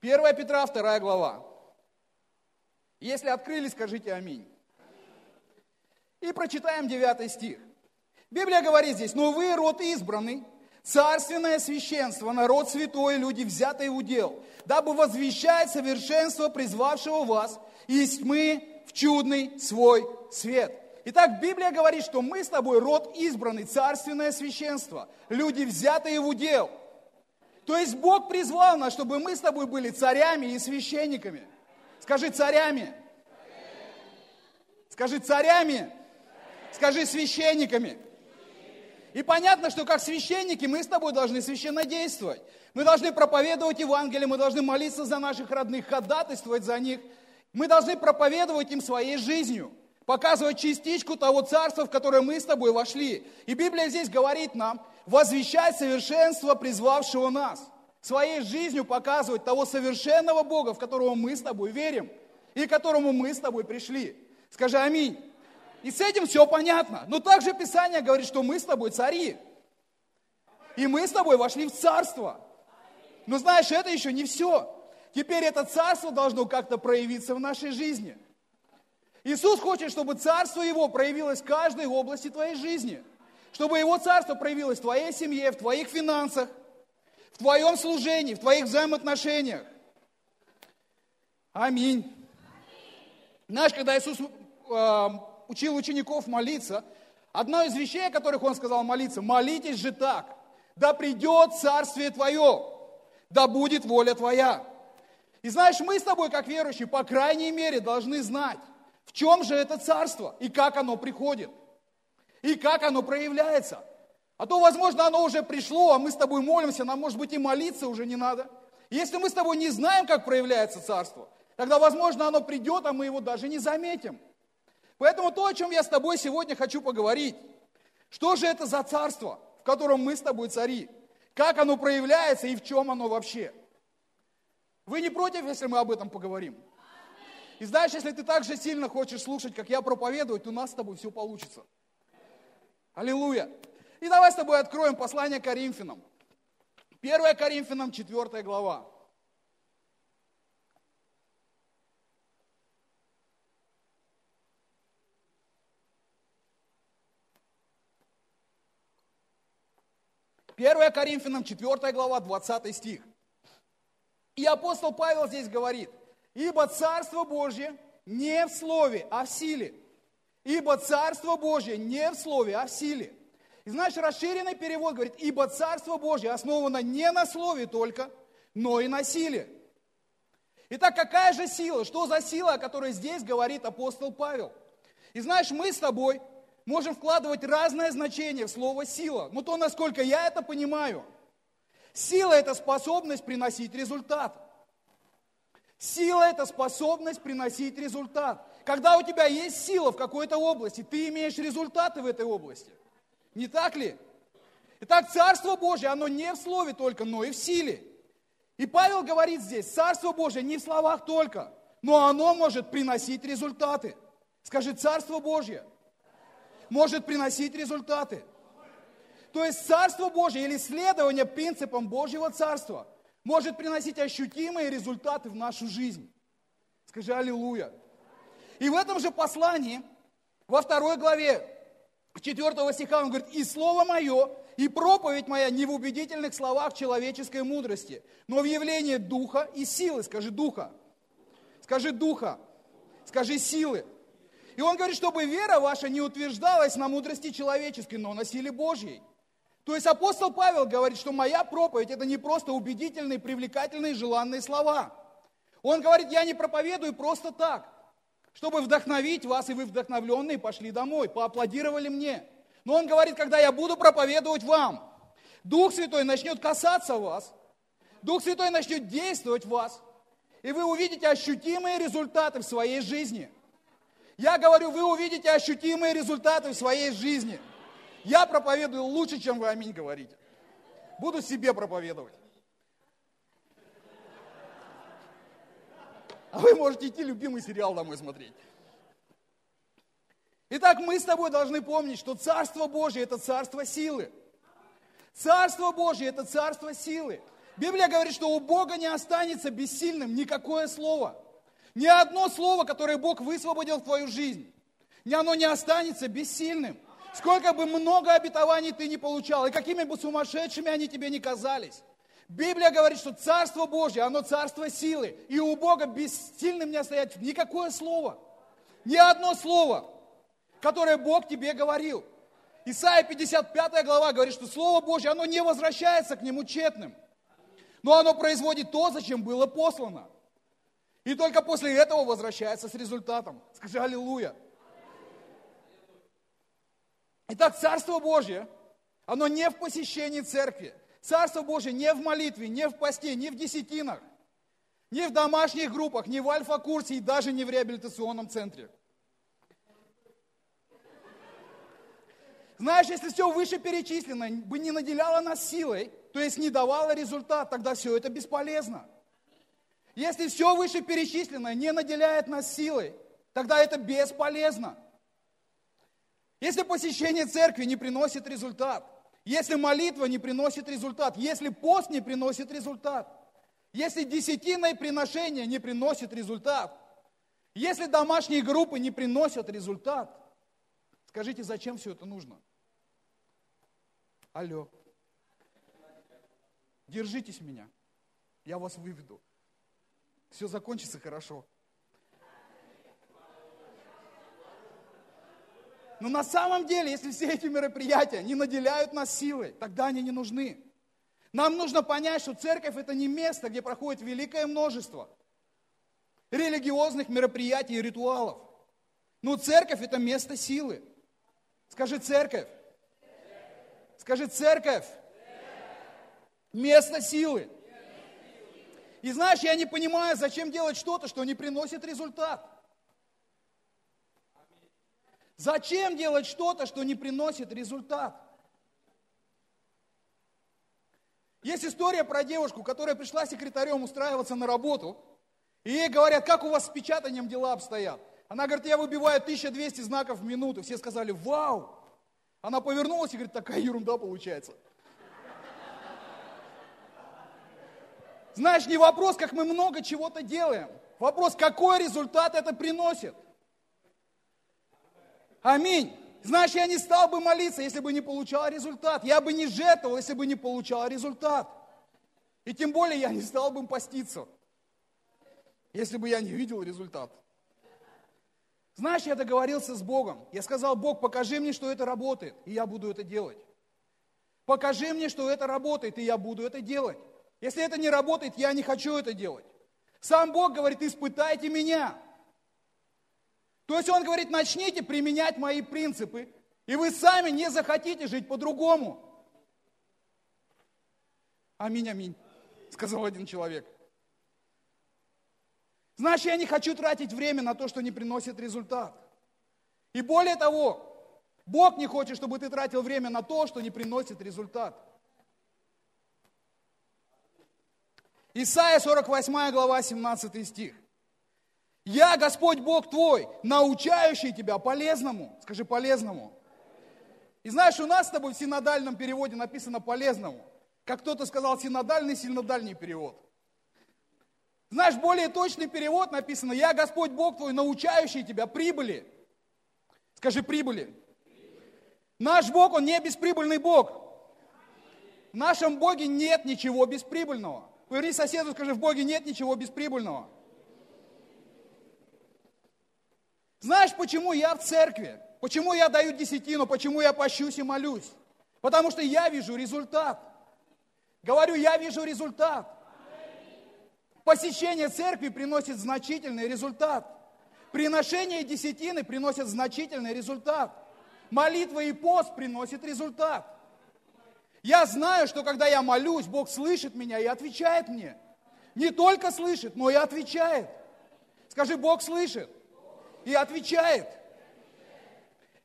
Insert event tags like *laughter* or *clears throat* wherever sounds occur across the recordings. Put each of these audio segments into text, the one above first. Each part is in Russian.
1 Петра, 2 глава. Если открыли, скажите аминь. И прочитаем 9 стих. Библия говорит здесь, но вы род избранный, царственное священство, народ святой, люди, взятые в удел, дабы возвещать совершенство призвавшего вас из тьмы в чудный свой свет. Итак, Библия говорит, что мы с тобой род избранный, царственное священство, люди, взятые в удел. То есть Бог призвал нас, чтобы мы с тобой были царями и священниками. Скажи царями. Скажи царями. Скажи священниками. И понятно, что как священники мы с тобой должны священно действовать. Мы должны проповедовать Евангелие, мы должны молиться за наших родных, ходатайствовать за них. Мы должны проповедовать им своей жизнью, показывать частичку того царства, в которое мы с тобой вошли. И Библия здесь говорит нам, возвещать совершенство призвавшего нас. Своей жизнью показывать того совершенного Бога, в которого мы с тобой верим и к которому мы с тобой пришли. Скажи аминь. И с этим все понятно. Но также Писание говорит, что мы с тобой цари. И мы с тобой вошли в царство. Но знаешь, это еще не все. Теперь это царство должно как-то проявиться в нашей жизни. Иисус хочет, чтобы царство Его проявилось в каждой области твоей жизни. Чтобы Его царство проявилось в твоей семье, в твоих финансах, в твоем служении, в твоих взаимоотношениях. Аминь. Знаешь, когда Иисус э, учил учеников молиться, одно из вещей, о которых он сказал молиться, молитесь же так, да придет царствие твое, да будет воля твоя. И знаешь, мы с тобой, как верующие, по крайней мере, должны знать, в чем же это царство и как оно приходит, и как оно проявляется. А то, возможно, оно уже пришло, а мы с тобой молимся, нам, может быть, и молиться уже не надо. если мы с тобой не знаем, как проявляется царство, тогда, возможно, оно придет, а мы его даже не заметим. Поэтому то, о чем я с тобой сегодня хочу поговорить, что же это за царство, в котором мы с тобой цари? Как оно проявляется и в чем оно вообще? Вы не против, если мы об этом поговорим? И знаешь, если ты так же сильно хочешь слушать, как я проповедую, то у нас с тобой все получится. Аллилуйя. И давай с тобой откроем послание Коринфянам. 1 Коринфянам, 4 глава. 1 Коринфянам 4 глава, 20 стих. И апостол Павел здесь говорит, ибо Царство Божье не в слове, а в силе. Ибо Царство Божье не в слове, а в силе. И знаешь, расширенный перевод говорит, ибо Царство Божье основано не на слове только, но и на силе. Итак, какая же сила? Что за сила, о которой здесь говорит апостол Павел? И знаешь, мы с тобой можем вкладывать разное значение в слово «сила». Но то, насколько я это понимаю, сила – это способность приносить результат. Сила – это способность приносить результат. Когда у тебя есть сила в какой-то области, ты имеешь результаты в этой области. Не так ли? Итак, Царство Божье, оно не в слове только, но и в силе. И Павел говорит здесь, Царство Божье не в словах только, но оно может приносить результаты. Скажи, Царство Божье – может приносить результаты. То есть Царство Божье или следование принципам Божьего Царства может приносить ощутимые результаты в нашу жизнь. Скажи Аллилуйя. И в этом же послании, во второй главе 4 стиха, он говорит, «И слово мое, и проповедь моя не в убедительных словах человеческой мудрости, но в явлении духа и силы». Скажи «духа». Скажи «духа». Скажи «силы». И он говорит, чтобы вера ваша не утверждалась на мудрости человеческой, но на силе Божьей. То есть апостол Павел говорит, что моя проповедь это не просто убедительные, привлекательные, желанные слова. Он говорит, я не проповедую просто так, чтобы вдохновить вас, и вы вдохновленные пошли домой, поаплодировали мне. Но он говорит, когда я буду проповедовать вам, Дух Святой начнет касаться вас, Дух Святой начнет действовать в вас, и вы увидите ощутимые результаты в своей жизни – я говорю, вы увидите ощутимые результаты в своей жизни. Я проповедую лучше, чем вы аминь говорите. Буду себе проповедовать. А вы можете идти любимый сериал домой смотреть. Итак, мы с тобой должны помнить, что Царство Божье – это царство силы. Царство Божье – это царство силы. Библия говорит, что у Бога не останется бессильным никакое слово. Ни одно слово, которое Бог высвободил в твою жизнь, ни оно не останется бессильным. Сколько бы много обетований ты не получал, и какими бы сумасшедшими они тебе не казались. Библия говорит, что Царство Божье, оно Царство силы, и у Бога бессильным не остается никакое слово, ни одно слово, которое Бог тебе говорил. Исайя 55 глава говорит, что Слово Божье, оно не возвращается к нему тщетным но оно производит то, зачем было послано. И только после этого возвращается с результатом. Скажи аллилуйя. Итак, Царство Божье, оно не в посещении церкви. Царство Божье не в молитве, не в посте, не в десятинах, не в домашних группах, не в альфа-курсе и даже не в реабилитационном центре. Знаешь, если все вышеперечисленное бы не наделяло нас силой, то есть не давало результат, тогда все это бесполезно. Если все вышеперечисленное не наделяет нас силой, тогда это бесполезно. Если посещение церкви не приносит результат, если молитва не приносит результат, если пост не приносит результат, если десятиное приношение не приносит результат, если домашние группы не приносят результат, скажите, зачем все это нужно? Алло. Держитесь меня. Я вас выведу. Все закончится хорошо. Но на самом деле, если все эти мероприятия не наделяют нас силой, тогда они не нужны. Нам нужно понять, что церковь это не место, где проходит великое множество религиозных мероприятий и ритуалов. Но церковь это место силы. Скажи церковь. Скажи церковь место силы. И знаешь, я не понимаю, зачем делать что-то, что не приносит результат. Зачем делать что-то, что не приносит результат? Есть история про девушку, которая пришла секретарем устраиваться на работу, и ей говорят, как у вас с печатанием дела обстоят. Она говорит, я выбиваю 1200 знаков в минуту. Все сказали, вау. Она повернулась и говорит, такая ерунда получается. Знаешь, не вопрос, как мы много чего-то делаем. Вопрос, какой результат это приносит. Аминь. Знаешь, я не стал бы молиться, если бы не получал результат. Я бы не жертвовал, если бы не получал результат. И тем более я не стал бы поститься, если бы я не видел результат. Знаешь, я договорился с Богом. Я сказал, Бог, покажи мне, что это работает, и я буду это делать. Покажи мне, что это работает, и я буду это делать. Если это не работает, я не хочу это делать. Сам Бог говорит, испытайте меня. То есть Он говорит, начните применять мои принципы, и вы сами не захотите жить по-другому. Аминь, аминь, сказал один человек. Значит, я не хочу тратить время на то, что не приносит результат. И более того, Бог не хочет, чтобы ты тратил время на то, что не приносит результат. Исайя 48 глава 17 стих. Я Господь Бог твой, научающий тебя полезному. Скажи полезному. И знаешь, у нас с тобой в синодальном переводе написано полезному. Как кто-то сказал, синодальный, синодальный перевод. Знаешь, более точный перевод написано, я Господь Бог твой, научающий тебя прибыли. Скажи прибыли. Наш Бог, Он не бесприбыльный Бог. В нашем Боге нет ничего бесприбыльного. Поверни соседу, скажи, в Боге нет ничего бесприбыльного. Знаешь, почему я в церкви? Почему я даю десятину? Почему я пощусь и молюсь? Потому что я вижу результат. Говорю, я вижу результат. Посещение церкви приносит значительный результат. Приношение десятины приносит значительный результат. Молитва и пост приносит результат. Я знаю, что когда я молюсь, Бог слышит меня и отвечает мне. Не только слышит, но и отвечает. Скажи, Бог слышит и отвечает.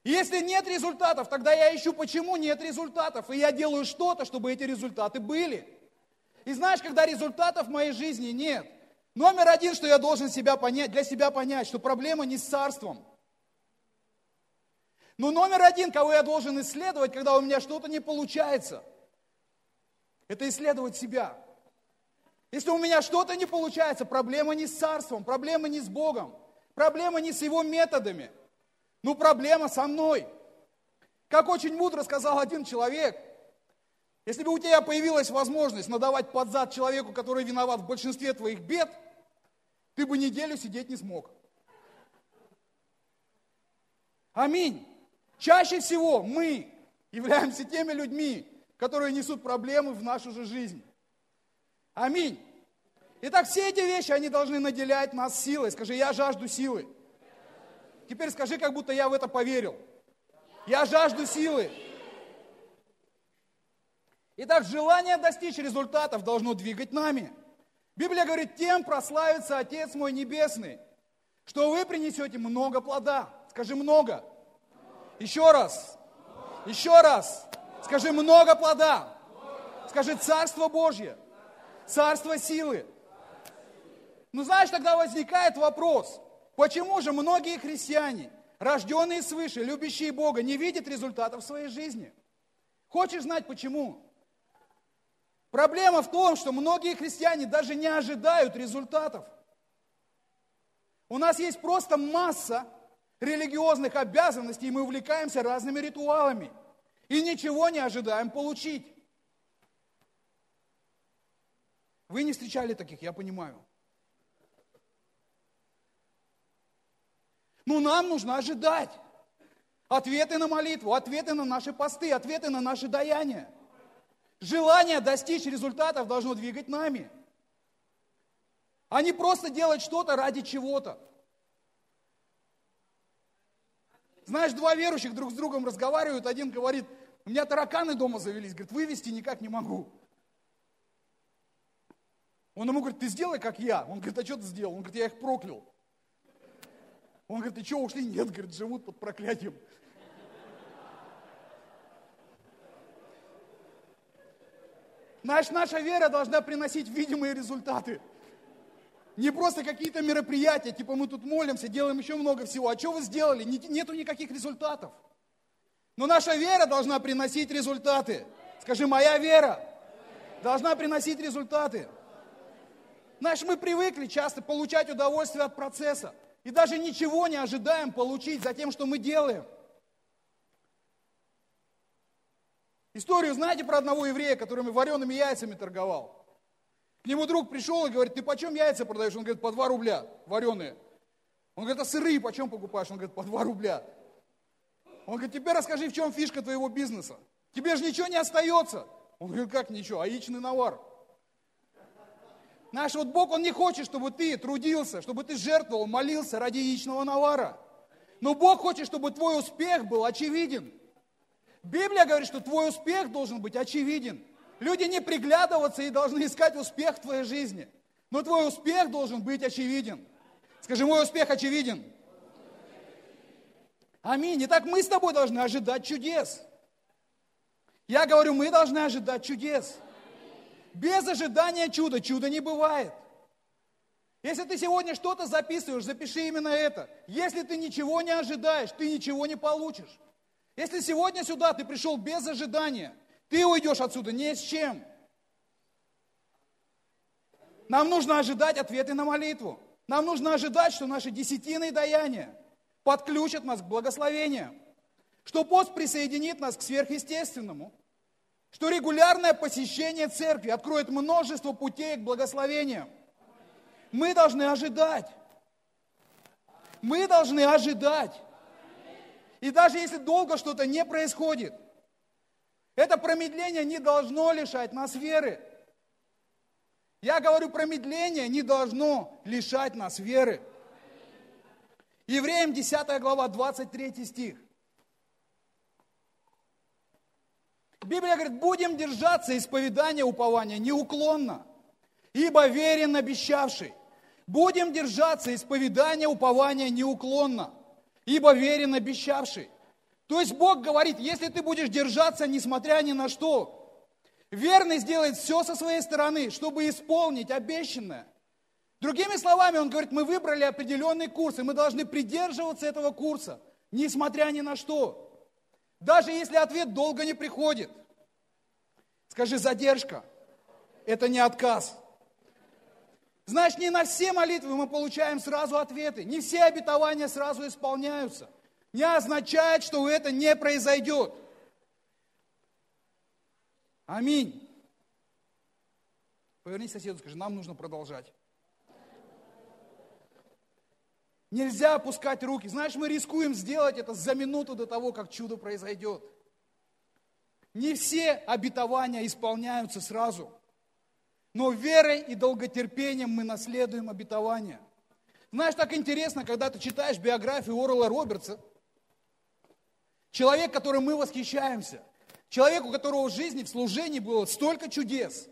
если нет результатов, тогда я ищу, почему нет результатов. И я делаю что-то, чтобы эти результаты были. И знаешь, когда результатов в моей жизни нет, номер один, что я должен себя понять, для себя понять, что проблема не с царством. Но номер один, кого я должен исследовать, когда у меня что-то не получается, это исследовать себя. Если у меня что-то не получается, проблема не с царством, проблема не с Богом, проблема не с его методами, ну проблема со мной. Как очень мудро сказал один человек, если бы у тебя появилась возможность надавать под зад человеку, который виноват в большинстве твоих бед, ты бы неделю сидеть не смог. Аминь. Чаще всего мы являемся теми людьми, которые несут проблемы в нашу же жизнь. Аминь. Итак, все эти вещи, они должны наделять нас силой. Скажи, я жажду силы. Теперь скажи, как будто я в это поверил. Я жажду силы. Итак, желание достичь результатов должно двигать нами. Библия говорит, тем прославится Отец мой Небесный, что вы принесете много плода. Скажи много. Еще раз. Еще раз. Скажи много плода. Скажи Царство Божье. Царство силы. Ну, знаешь, тогда возникает вопрос, почему же многие христиане, рожденные свыше, любящие Бога, не видят результатов в своей жизни? Хочешь знать почему? Проблема в том, что многие христиане даже не ожидают результатов. У нас есть просто масса религиозных обязанностей, и мы увлекаемся разными ритуалами. И ничего не ожидаем получить. Вы не встречали таких, я понимаю. Но нам нужно ожидать ответы на молитву, ответы на наши посты, ответы на наши даяния. Желание достичь результатов должно двигать нами. А не просто делать что-то ради чего-то. Знаешь, два верующих друг с другом разговаривают, один говорит, у меня тараканы дома завелись, говорит, вывести никак не могу. Он ему говорит, ты сделай, как я. Он говорит, а что ты сделал? Он говорит, я их проклял. Он говорит, ты что, ушли? Нет, говорит, живут под проклятием. Знаешь, наша вера должна приносить видимые результаты. Не просто какие-то мероприятия, типа мы тут молимся, делаем еще много всего. А что вы сделали? Нету никаких результатов. Но наша вера должна приносить результаты. Скажи, моя вера должна приносить результаты. Знаешь, мы привыкли часто получать удовольствие от процесса. И даже ничего не ожидаем получить за тем, что мы делаем. Историю знаете про одного еврея, который вареными яйцами торговал? К нему друг пришел и говорит, ты почем яйца продаешь? Он говорит, по 2 рубля вареные. Он говорит, а сырые почем покупаешь? Он говорит, по 2 рубля. Он говорит, теперь расскажи, в чем фишка твоего бизнеса. Тебе же ничего не остается. Он говорит, как ничего, а яичный навар. Наш вот Бог, Он не хочет, чтобы ты трудился, чтобы ты жертвовал, молился ради яичного навара. Но Бог хочет, чтобы твой успех был очевиден. Библия говорит, что твой успех должен быть очевиден. Люди не приглядываться и должны искать успех в твоей жизни. Но твой успех должен быть очевиден. Скажи, мой успех очевиден. Аминь. Итак, мы с тобой должны ожидать чудес. Я говорю, мы должны ожидать чудес. Без ожидания чуда чуда не бывает. Если ты сегодня что-то записываешь, запиши именно это. Если ты ничего не ожидаешь, ты ничего не получишь. Если сегодня сюда ты пришел без ожидания, ты уйдешь отсюда ни с чем. Нам нужно ожидать ответы на молитву. Нам нужно ожидать, что наши десятины и даяния подключат нас к благословениям. Что пост присоединит нас к сверхъестественному что регулярное посещение церкви откроет множество путей к благословениям. Мы должны ожидать. Мы должны ожидать. И даже если долго что-то не происходит, это промедление не должно лишать нас веры. Я говорю, промедление не должно лишать нас веры. Евреям 10 глава, 23 стих. Библия говорит, будем держаться исповедания упования неуклонно, ибо верен обещавший. Будем держаться исповедания упования неуклонно, ибо верен обещавший. То есть Бог говорит, если ты будешь держаться, несмотря ни на что, верный сделает все со своей стороны, чтобы исполнить обещанное. Другими словами, он говорит, мы выбрали определенный курс, и мы должны придерживаться этого курса, несмотря ни на что. Даже если ответ долго не приходит. Скажи, задержка – это не отказ. Знаешь, не на все молитвы мы получаем сразу ответы, не все обетования сразу исполняются. Не означает, что это не произойдет. Аминь. Поверни соседу, скажи, нам нужно продолжать. Нельзя опускать руки. Знаешь, мы рискуем сделать это за минуту до того, как чудо произойдет. Не все обетования исполняются сразу. Но верой и долготерпением мы наследуем обетование. Знаешь, так интересно, когда ты читаешь биографию Орла Робертса, человек, которым мы восхищаемся, человек, у которого в жизни, в служении было столько чудес.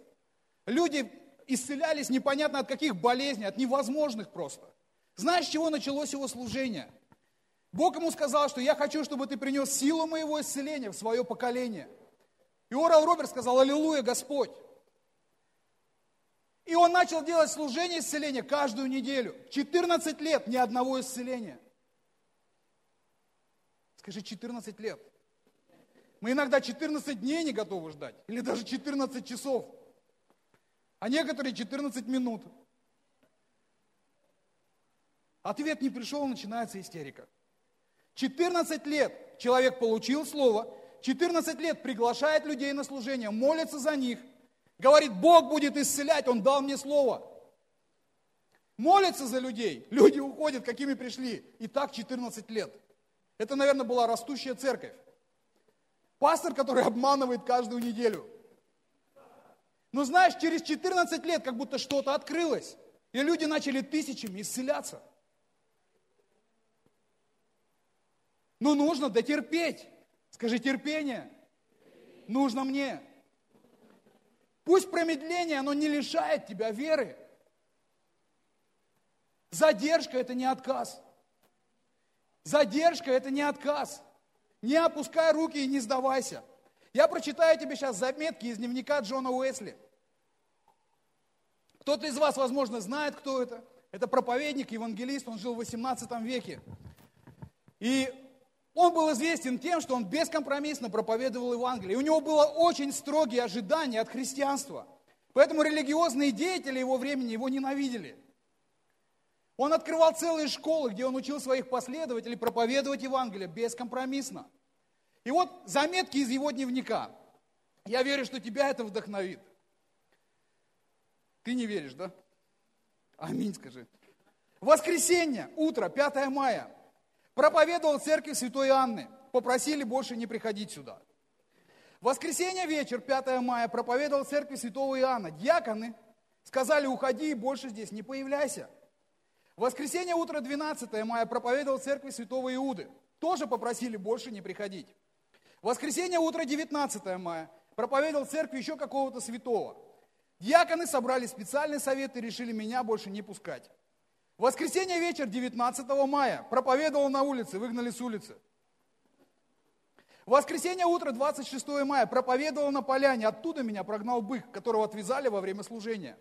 Люди исцелялись непонятно от каких болезней, от невозможных просто. Знаешь, с чего началось его служение? Бог ему сказал, что я хочу, чтобы ты принес силу моего исцеления в свое поколение. И Орал Роберт сказал, аллилуйя, Господь. И он начал делать служение исцеления каждую неделю. 14 лет ни одного исцеления. Скажи, 14 лет. Мы иногда 14 дней не готовы ждать, или даже 14 часов, а некоторые 14 минут. Ответ не пришел, начинается истерика. 14 лет человек получил слово, 14 лет приглашает людей на служение, молится за них, говорит, Бог будет исцелять, Он дал мне слово. Молится за людей, люди уходят, какими пришли. И так 14 лет. Это, наверное, была растущая церковь. Пастор, который обманывает каждую неделю. Но знаешь, через 14 лет как будто что-то открылось. И люди начали тысячами исцеляться. Но нужно дотерпеть. Скажи, терпение нужно мне. Пусть промедление, оно не лишает тебя веры. Задержка – это не отказ. Задержка – это не отказ. Не опускай руки и не сдавайся. Я прочитаю тебе сейчас заметки из дневника Джона Уэсли. Кто-то из вас, возможно, знает, кто это. Это проповедник, евангелист, он жил в 18 веке. И он был известен тем, что он бескомпромиссно проповедовал Евангелие. И у него было очень строгие ожидания от христианства. Поэтому религиозные деятели его времени его ненавидели. Он открывал целые школы, где он учил своих последователей проповедовать Евангелие бескомпромиссно. И вот заметки из его дневника. Я верю, что тебя это вдохновит. Ты не веришь, да? Аминь, скажи. Воскресенье, утро, 5 мая. Проповедовал в церкви Святой Анны. Попросили больше не приходить сюда. Воскресенье вечер, 5 мая, проповедовал в церкви Святого Иоанна. Дьяконы сказали, уходи и больше здесь не появляйся. Воскресенье утро, 12 мая, проповедовал в церкви Святого Иуды. Тоже попросили больше не приходить. Воскресенье утро, 19 мая, проповедовал в церкви еще какого-то святого. Дьяконы собрали специальный совет и решили меня больше не пускать. Воскресенье вечер 19 мая проповедовал на улице, выгнали с улицы. Воскресенье утро 26 мая проповедовал на поляне, оттуда меня прогнал бык, которого отвязали во время служения.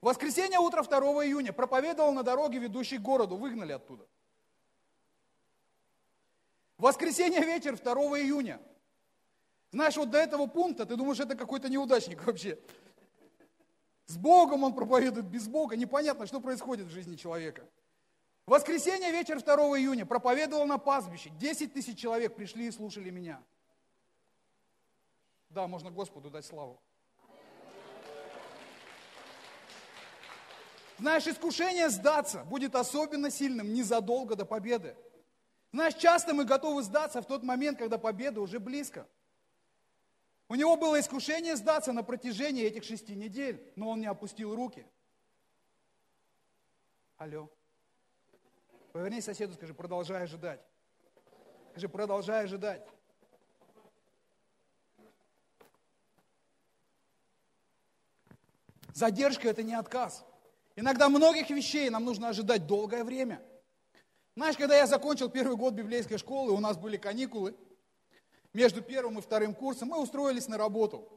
Воскресенье утро 2 июня проповедовал на дороге, ведущей к городу, выгнали оттуда. Воскресенье вечер 2 июня. Знаешь, вот до этого пункта ты думаешь, это какой-то неудачник вообще. С Богом он проповедует, без Бога. Непонятно, что происходит в жизни человека. воскресенье вечер 2 июня проповедовал на пастбище. 10 тысяч человек пришли и слушали меня. Да, можно Господу дать славу. Знаешь, искушение сдаться будет особенно сильным незадолго до победы. Знаешь, часто мы готовы сдаться в тот момент, когда победа уже близко. У него было искушение сдаться на протяжении этих шести недель, но он не опустил руки. Алло. Поверни соседу, скажи, продолжай ожидать. Скажи, продолжай ожидать. Задержка – это не отказ. Иногда многих вещей нам нужно ожидать долгое время. Знаешь, когда я закончил первый год библейской школы, у нас были каникулы – между первым и вторым курсом, мы устроились на работу.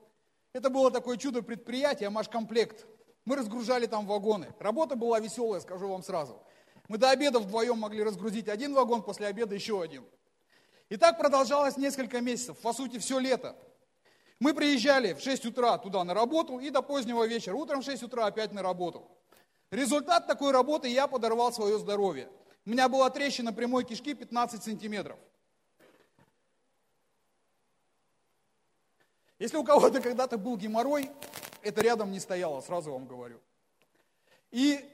Это было такое чудо предприятие, Машкомплект. Мы разгружали там вагоны. Работа была веселая, скажу вам сразу. Мы до обеда вдвоем могли разгрузить один вагон, после обеда еще один. И так продолжалось несколько месяцев, по сути, все лето. Мы приезжали в 6 утра туда на работу и до позднего вечера. Утром в 6 утра опять на работу. Результат такой работы я подорвал свое здоровье. У меня была трещина прямой кишки 15 сантиметров. Если у кого-то когда-то был геморрой, это рядом не стояло, сразу вам говорю. И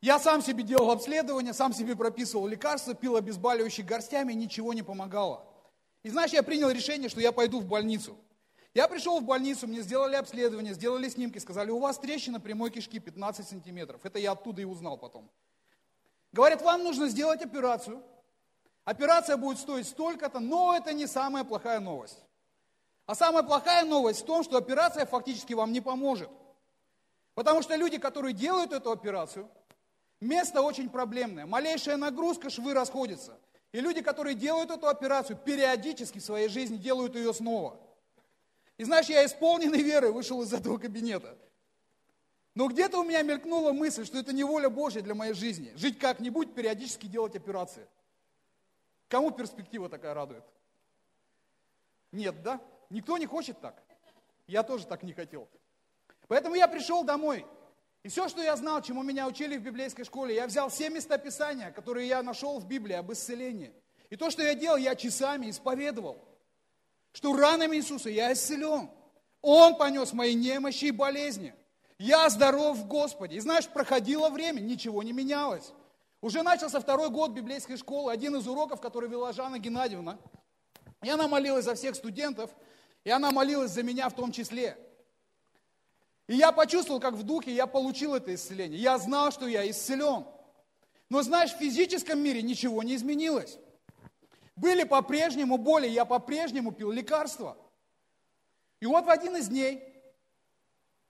я сам себе делал обследование, сам себе прописывал лекарства, пил обезболивающие горстями, ничего не помогало. И знаешь, я принял решение, что я пойду в больницу. Я пришел в больницу, мне сделали обследование, сделали снимки, сказали, у вас трещина прямой кишки 15 сантиметров. Это я оттуда и узнал потом. Говорят, вам нужно сделать операцию. Операция будет стоить столько-то, но это не самая плохая новость. А самая плохая новость в том, что операция фактически вам не поможет. Потому что люди, которые делают эту операцию, место очень проблемное. Малейшая нагрузка, швы расходятся. И люди, которые делают эту операцию, периодически в своей жизни делают ее снова. И знаешь, я исполненный верой вышел из этого кабинета. Но где-то у меня мелькнула мысль, что это не воля Божья для моей жизни. Жить как-нибудь, периодически делать операции. Кому перспектива такая радует? Нет, да? Никто не хочет так. Я тоже так не хотел. Поэтому я пришел домой. И все, что я знал, чему меня учили в библейской школе, я взял все места Писания, которые я нашел в Библии об исцелении. И то, что я делал, я часами исповедовал, что ранами Иисуса я исцелен. Он понес мои немощи и болезни. Я здоров в Господе. И знаешь, проходило время, ничего не менялось. Уже начался второй год библейской школы. Один из уроков, который вела Жанна Геннадьевна. И она за всех студентов, и она молилась за меня в том числе. И я почувствовал, как в духе я получил это исцеление. Я знал, что я исцелен. Но знаешь, в физическом мире ничего не изменилось. Были по-прежнему боли, я по-прежнему пил лекарства. И вот в один из дней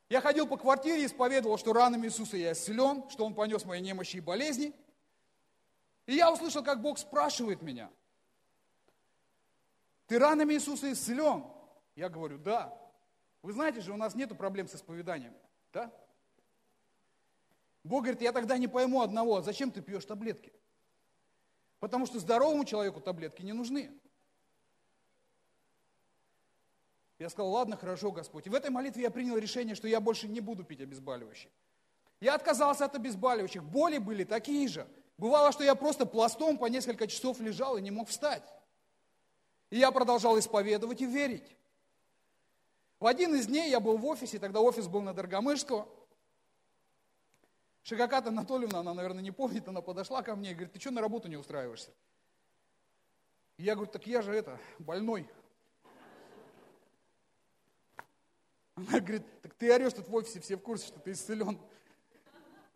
я ходил по квартире и исповедовал, что ранами Иисуса я исцелен, что Он понес мои немощи и болезни. И я услышал, как Бог спрашивает меня, ты ранами Иисуса исцелен? Я говорю, да. Вы знаете же, у нас нет проблем с исповеданием, да? Бог говорит, я тогда не пойму одного, а зачем ты пьешь таблетки? Потому что здоровому человеку таблетки не нужны. Я сказал, ладно, хорошо, Господь. И в этой молитве я принял решение, что я больше не буду пить обезболивающие. Я отказался от обезболивающих. Боли были такие же. Бывало, что я просто пластом по несколько часов лежал и не мог встать. И я продолжал исповедовать и верить. В один из дней я был в офисе, тогда офис был на Дорогомышского. Шагаката Анатольевна, она, наверное, не помнит, она подошла ко мне и говорит, ты что на работу не устраиваешься? Я говорю, так я же это, больной. Она говорит, так ты орешь тут в офисе, все в курсе, что ты исцелен.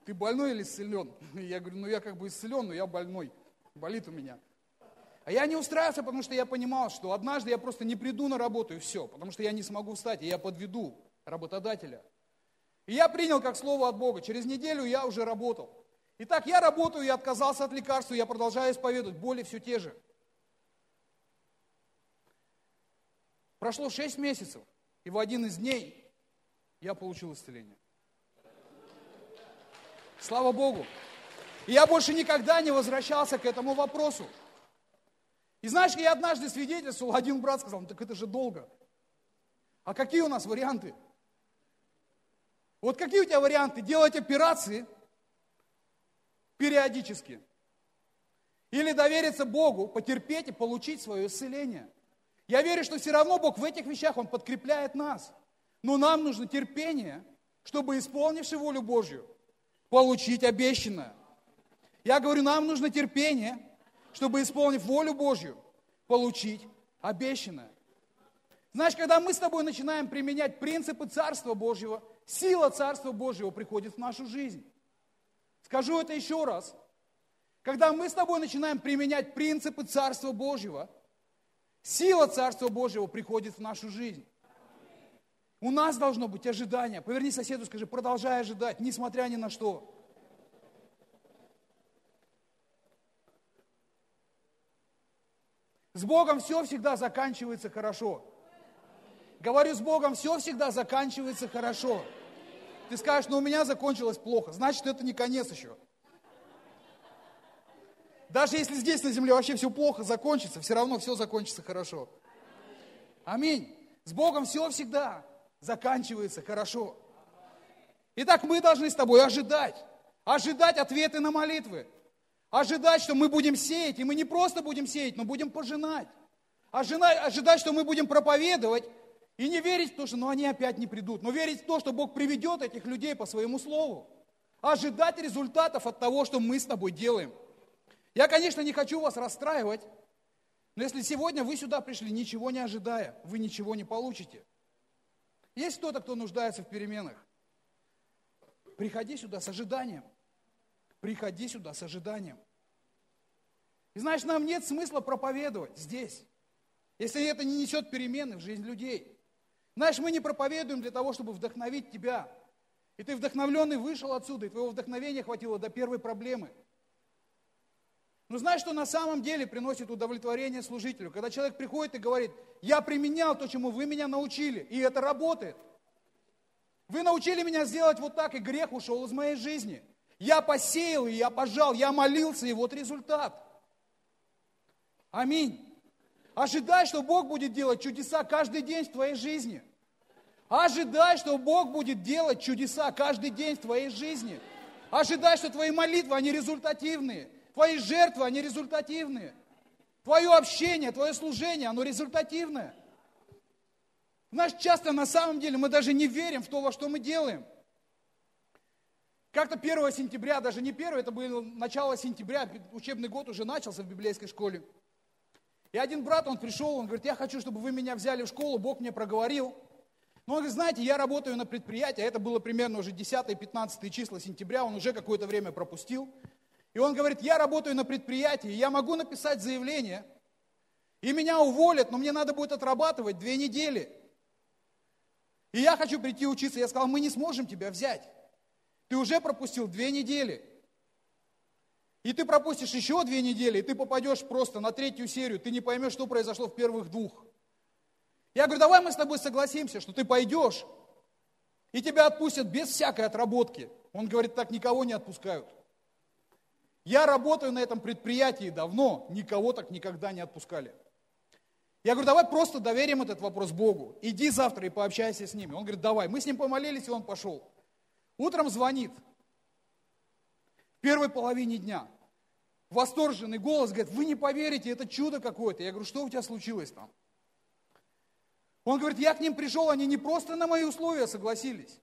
Ты больной или исцелен? Я говорю, ну я как бы исцелен, но я больной. Болит у меня. А я не устраивался, потому что я понимал, что однажды я просто не приду на работу и все, потому что я не смогу встать, и я подведу работодателя. И я принял как слово от Бога. Через неделю я уже работал. Итак, я работаю, я отказался от лекарства, я продолжаю исповедовать, боли все те же. Прошло 6 месяцев, и в один из дней я получил исцеление. Слава Богу. И я больше никогда не возвращался к этому вопросу. И знаешь, я однажды свидетельствовал, один брат сказал, ну так это же долго. А какие у нас варианты? Вот какие у тебя варианты? Делать операции периодически. Или довериться Богу, потерпеть и получить свое исцеление. Я верю, что все равно Бог в этих вещах, Он подкрепляет нас. Но нам нужно терпение, чтобы, исполнивши волю Божью, получить обещанное. Я говорю, нам нужно терпение, чтобы, исполнив волю Божью, получить обещанное. Знаешь, когда мы с тобой начинаем применять принципы Царства Божьего, сила Царства Божьего приходит в нашу жизнь. Скажу это еще раз. Когда мы с тобой начинаем применять принципы Царства Божьего, сила Царства Божьего приходит в нашу жизнь. У нас должно быть ожидание. Поверни соседу, скажи, продолжай ожидать, несмотря ни на что. С Богом все всегда заканчивается хорошо. Говорю, с Богом все всегда заканчивается хорошо. Ты скажешь, ну у меня закончилось плохо. Значит, это не конец еще. Даже если здесь на земле вообще все плохо закончится, все равно все закончится хорошо. Аминь. С Богом все всегда заканчивается хорошо. Итак, мы должны с тобой ожидать. Ожидать ответы на молитвы. Ожидать, что мы будем сеять. И мы не просто будем сеять, но будем пожинать. Ожидать, ожидать что мы будем проповедовать. И не верить в то, что ну, они опять не придут. Но верить в то, что Бог приведет этих людей по своему слову. Ожидать результатов от того, что мы с тобой делаем. Я, конечно, не хочу вас расстраивать. Но если сегодня вы сюда пришли, ничего не ожидая, вы ничего не получите. Есть кто-то, кто нуждается в переменах? Приходи сюда с ожиданием. Приходи сюда с ожиданием. И знаешь, нам нет смысла проповедовать здесь, если это не несет перемены в жизнь людей. Знаешь, мы не проповедуем для того, чтобы вдохновить тебя. И ты вдохновленный вышел отсюда, и твоего вдохновения хватило до первой проблемы – но знаешь, что на самом деле приносит удовлетворение служителю? Когда человек приходит и говорит, я применял то, чему вы меня научили, и это работает. Вы научили меня сделать вот так, и грех ушел из моей жизни. Я посеял, и я пожал, я молился, и вот результат. Аминь. Ожидай, что Бог будет делать чудеса каждый день в твоей жизни. Ожидай, что Бог будет делать чудеса каждый день в твоей жизни. Ожидай, что твои молитвы, они результативные. Твои жертвы, они результативные. Твое общение, твое служение, оно результативное. Знаешь, часто на самом деле мы даже не верим в то, во что мы делаем. Как-то 1 сентября, даже не 1, это было начало сентября, учебный год уже начался в библейской школе. И один брат, он пришел, он говорит, я хочу, чтобы вы меня взяли в школу, Бог мне проговорил. Но он говорит, знаете, я работаю на предприятии, а это было примерно уже 10-15 числа сентября, он уже какое-то время пропустил. И он говорит, я работаю на предприятии, я могу написать заявление, и меня уволят, но мне надо будет отрабатывать две недели. И я хочу прийти учиться. Я сказал, мы не сможем тебя взять. Ты уже пропустил две недели. И ты пропустишь еще две недели, и ты попадешь просто на третью серию. Ты не поймешь, что произошло в первых двух. Я говорю, давай мы с тобой согласимся, что ты пойдешь, и тебя отпустят без всякой отработки. Он говорит, так никого не отпускают. Я работаю на этом предприятии давно, никого так никогда не отпускали. Я говорю, давай просто доверим этот вопрос Богу. Иди завтра и пообщайся с ними. Он говорит, давай. Мы с ним помолились, и он пошел. Утром звонит. В первой половине дня. Восторженный голос говорит, вы не поверите, это чудо какое-то. Я говорю, что у тебя случилось там? Он говорит, я к ним пришел, они не просто на мои условия согласились.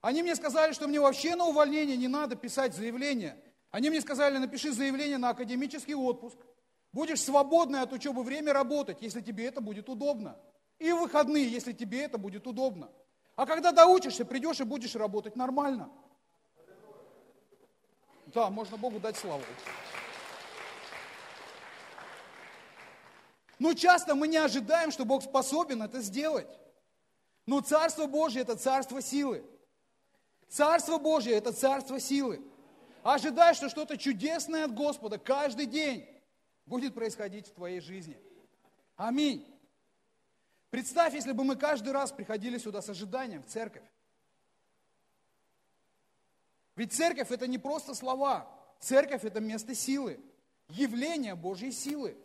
Они мне сказали, что мне вообще на увольнение не надо писать заявление. Они мне сказали, напиши заявление на академический отпуск. Будешь свободное от учебы время работать, если тебе это будет удобно. И выходные, если тебе это будет удобно. А когда доучишься, придешь и будешь работать нормально. Да, можно Богу дать славу. Но часто мы не ожидаем, что Бог способен это сделать. Но Царство Божье – это царство силы. Царство Божье – это царство силы. Ожидай, что что-то чудесное от Господа каждый день будет происходить в твоей жизни. Аминь. Представь, если бы мы каждый раз приходили сюда с ожиданием в церковь. Ведь церковь это не просто слова. Церковь это место силы, явление Божьей силы.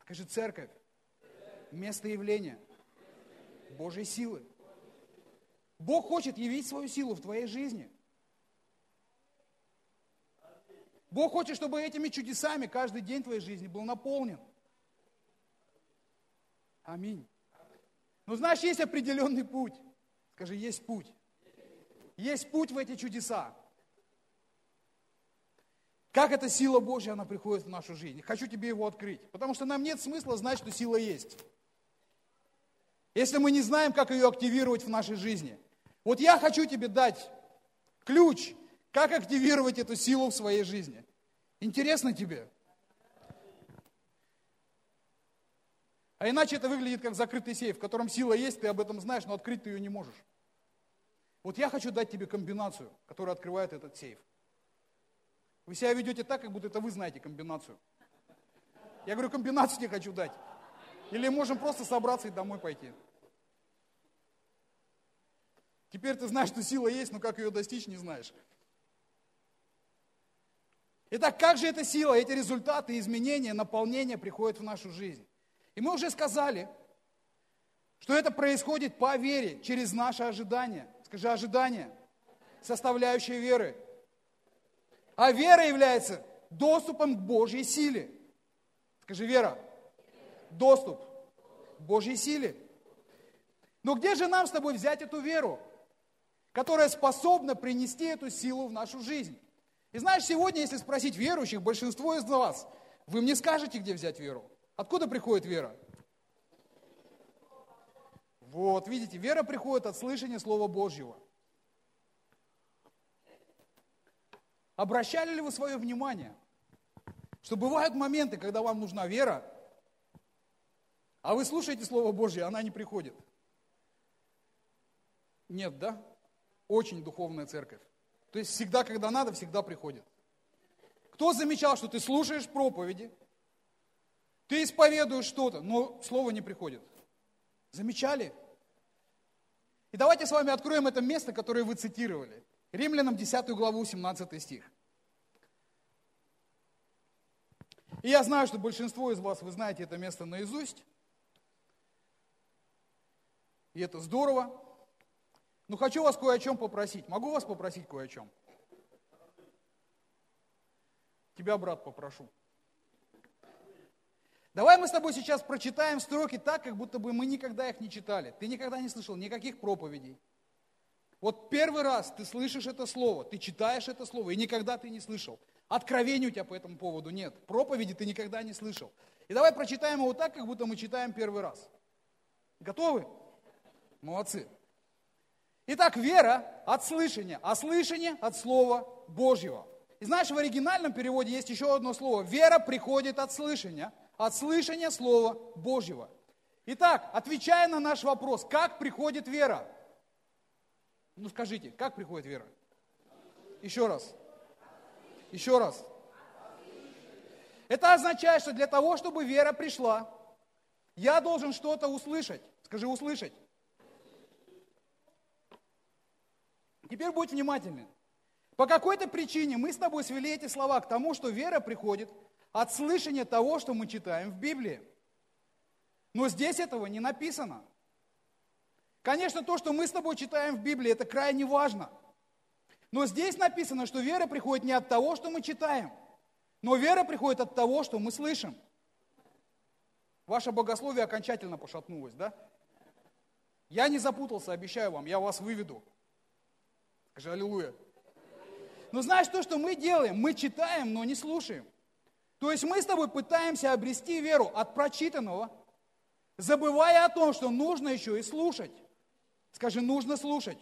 Скажи, церковь, место явления Божьей силы. Бог хочет явить свою силу в твоей жизни. Бог хочет, чтобы этими чудесами каждый день твоей жизни был наполнен. Аминь. Но знаешь, есть определенный путь. Скажи, есть путь. Есть путь в эти чудеса. Как эта сила Божья, она приходит в нашу жизнь. Хочу тебе его открыть. Потому что нам нет смысла знать, что сила есть. Если мы не знаем, как ее активировать в нашей жизни. Вот я хочу тебе дать ключ как активировать эту силу в своей жизни? Интересно тебе? А иначе это выглядит как закрытый сейф, в котором сила есть, ты об этом знаешь, но открыть ты ее не можешь. Вот я хочу дать тебе комбинацию, которая открывает этот сейф. Вы себя ведете так, как будто это вы знаете комбинацию. Я говорю, комбинацию тебе хочу дать. Или можем просто собраться и домой пойти. Теперь ты знаешь, что сила есть, но как ее достичь, не знаешь. Итак, как же эта сила, эти результаты, изменения, наполнение приходят в нашу жизнь? И мы уже сказали, что это происходит по вере, через наше ожидание. Скажи, ожидание, составляющая веры. А вера является доступом к Божьей силе. Скажи, вера, доступ к Божьей силе. Но где же нам с тобой взять эту веру, которая способна принести эту силу в нашу жизнь? И знаешь, сегодня, если спросить верующих, большинство из вас, вы мне скажете, где взять веру. Откуда приходит вера? Вот, видите, вера приходит от слышания Слова Божьего. Обращали ли вы свое внимание, что бывают моменты, когда вам нужна вера, а вы слушаете Слово Божье, она не приходит? Нет, да? Очень духовная церковь. То есть всегда, когда надо, всегда приходит. Кто замечал, что ты слушаешь проповеди, ты исповедуешь что-то, но слово не приходит? Замечали? И давайте с вами откроем это место, которое вы цитировали. Римлянам 10 главу, 17 стих. И я знаю, что большинство из вас, вы знаете это место наизусть. И это здорово. Но хочу вас кое о чем попросить. Могу вас попросить кое о чем? Тебя, брат, попрошу. Давай мы с тобой сейчас прочитаем строки так, как будто бы мы никогда их не читали. Ты никогда не слышал никаких проповедей. Вот первый раз ты слышишь это слово, ты читаешь это слово, и никогда ты не слышал. Откровений у тебя по этому поводу нет. Проповеди ты никогда не слышал. И давай прочитаем его так, как будто мы читаем первый раз. Готовы? Молодцы. Итак, вера от слышания, а слышание от Слова Божьего. И знаешь, в оригинальном переводе есть еще одно слово. Вера приходит от слышания – от слышания Слова Божьего. Итак, отвечая на наш вопрос, как приходит вера? Ну скажите, как приходит вера? Еще раз. Еще раз. Это означает, что для того, чтобы вера пришла, я должен что-то услышать. Скажи, услышать. Теперь будь внимательны. По какой-то причине мы с тобой свели эти слова к тому, что вера приходит от слышания того, что мы читаем в Библии. Но здесь этого не написано. Конечно, то, что мы с тобой читаем в Библии, это крайне важно. Но здесь написано, что вера приходит не от того, что мы читаем, но вера приходит от того, что мы слышим. Ваше богословие окончательно пошатнулось, да? Я не запутался, обещаю вам, я вас выведу. Скажи аллилуйя. Но знаешь то, что мы делаем? Мы читаем, но не слушаем. То есть мы с тобой пытаемся обрести веру от прочитанного, забывая о том, что нужно еще и слушать. Скажи, нужно слушать.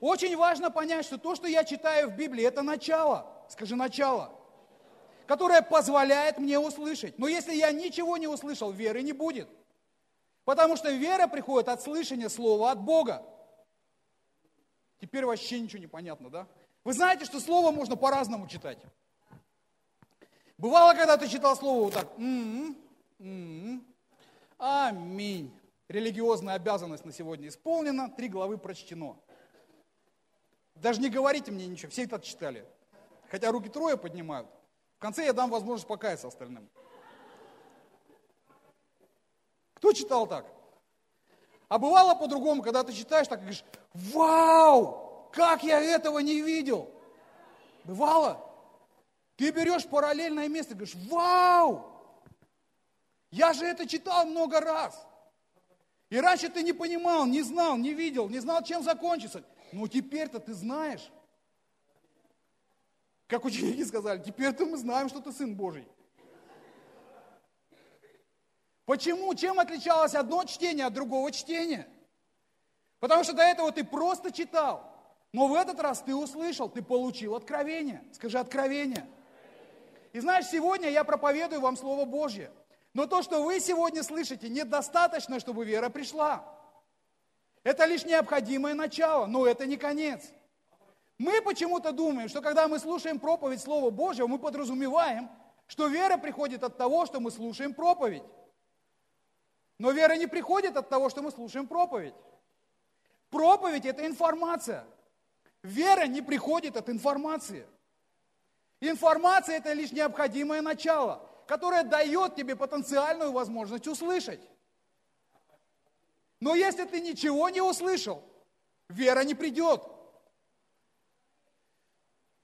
Очень важно понять, что то, что я читаю в Библии, это начало. Скажи, начало. Которое позволяет мне услышать. Но если я ничего не услышал, веры не будет. Потому что вера приходит от слышания слова от Бога. Теперь вообще ничего не понятно, да? Вы знаете, что слово можно по-разному читать. Бывало, когда ты читал слово вот так, аминь. Религиозная обязанность на сегодня исполнена, три главы прочтено. Даже не говорите мне ничего, все это читали. Хотя руки трое поднимают. В конце я дам возможность покаяться остальным. Кто читал так? А бывало по-другому, когда ты читаешь, так и говоришь, вау, как я этого не видел. Бывало? Ты берешь параллельное место и говоришь, вау, я же это читал много раз. И раньше ты не понимал, не знал, не видел, не знал, чем закончится. Но теперь-то ты знаешь. Как ученики сказали, теперь-то мы знаем, что ты Сын Божий. Почему? Чем отличалось одно чтение от другого чтения? Потому что до этого ты просто читал. Но в этот раз ты услышал, ты получил откровение. Скажи откровение. И знаешь, сегодня я проповедую вам Слово Божье. Но то, что вы сегодня слышите, недостаточно, чтобы вера пришла. Это лишь необходимое начало, но это не конец. Мы почему-то думаем, что когда мы слушаем проповедь Слова Божьего, мы подразумеваем, что вера приходит от того, что мы слушаем проповедь. Но вера не приходит от того, что мы слушаем проповедь. Проповедь – это информация. Вера не приходит от информации. Информация – это лишь необходимое начало. которое дает тебе потенциальную возможность услышать. Но если ты ничего не услышал, вера не придет.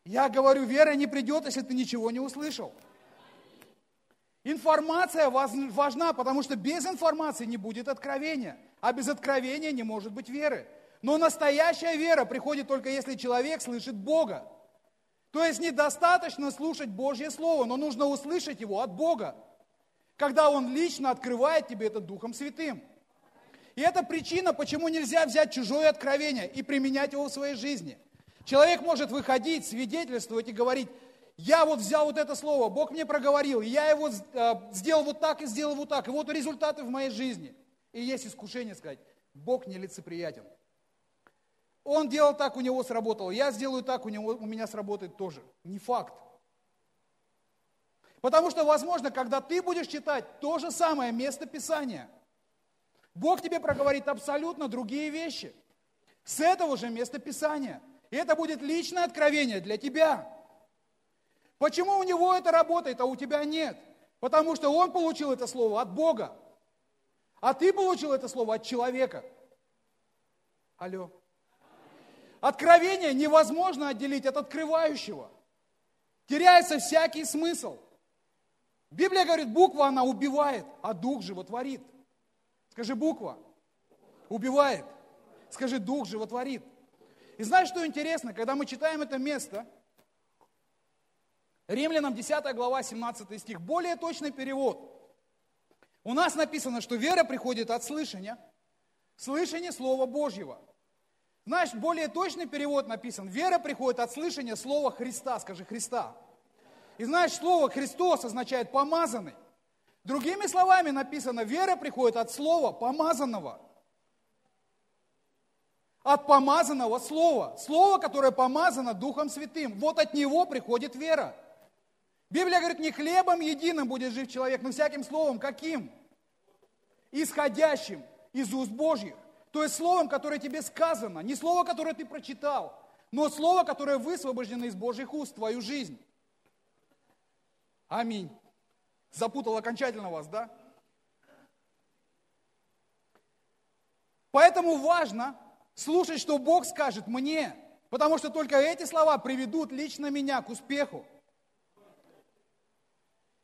Я говорю, вера не придет, если ты ничего не услышал. Информация важна, потому что без информации не будет откровения, а без откровения не может быть веры. Но настоящая вера приходит только если человек слышит Бога. То есть недостаточно слушать Божье Слово, но нужно услышать его от Бога, когда Он лично открывает тебе это Духом Святым. И это причина, почему нельзя взять чужое откровение и применять его в своей жизни. Человек может выходить, свидетельствовать и говорить, я вот взял вот это слово, Бог мне проговорил, я его э, сделал вот так и сделал вот так, и вот результаты в моей жизни. И есть искушение сказать, Бог нелицеприятен. Он делал так, у него сработало, я сделаю так, у, него, у меня сработает тоже. Не факт. Потому что, возможно, когда ты будешь читать то же самое место Писания, Бог тебе проговорит абсолютно другие вещи. С этого же места Писания. И это будет личное откровение для тебя. Почему у него это работает, а у тебя нет? Потому что он получил это слово от Бога. А ты получил это слово от человека. Алло. Откровение невозможно отделить от открывающего. Теряется всякий смысл. Библия говорит, буква она убивает, а дух животворит. Скажи, буква убивает. Скажи, дух животворит. И знаешь, что интересно? Когда мы читаем это место – Римлянам 10 глава, 17 стих. Более точный перевод. У нас написано, что вера приходит от слышания. Слышания Слова Божьего. Знаешь, более точный перевод написан. Вера приходит от слышания Слова Христа. Скажи Христа. И знаешь, слово Христос означает помазанный. Другими словами написано, вера приходит от слова помазанного. От помазанного слова. Слово, которое помазано Духом Святым. Вот от него приходит вера. Библия говорит, не хлебом единым будет жив человек, но всяким словом каким? Исходящим из уст Божьих. То есть словом, которое тебе сказано, не слово, которое ты прочитал, но слово, которое высвобождено из Божьих уст в твою жизнь. Аминь. Запутал окончательно вас, да? Поэтому важно слушать, что Бог скажет мне, потому что только эти слова приведут лично меня к успеху.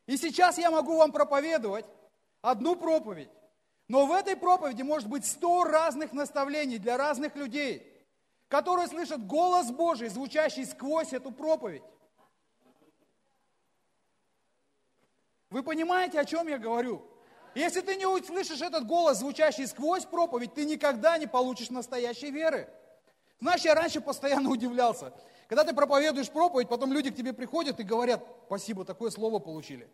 И сейчас я могу вам проповедовать одну проповедь, но в этой проповеди может быть сто разных наставлений для разных людей, которые слышат голос Божий, звучащий сквозь эту проповедь. Вы понимаете, о чем я говорю? Если ты не услышишь этот голос, звучащий сквозь проповедь, ты никогда не получишь настоящей веры. Знаешь, я раньше постоянно удивлялся. Когда ты проповедуешь проповедь, потом люди к тебе приходят и говорят, спасибо, такое слово получили.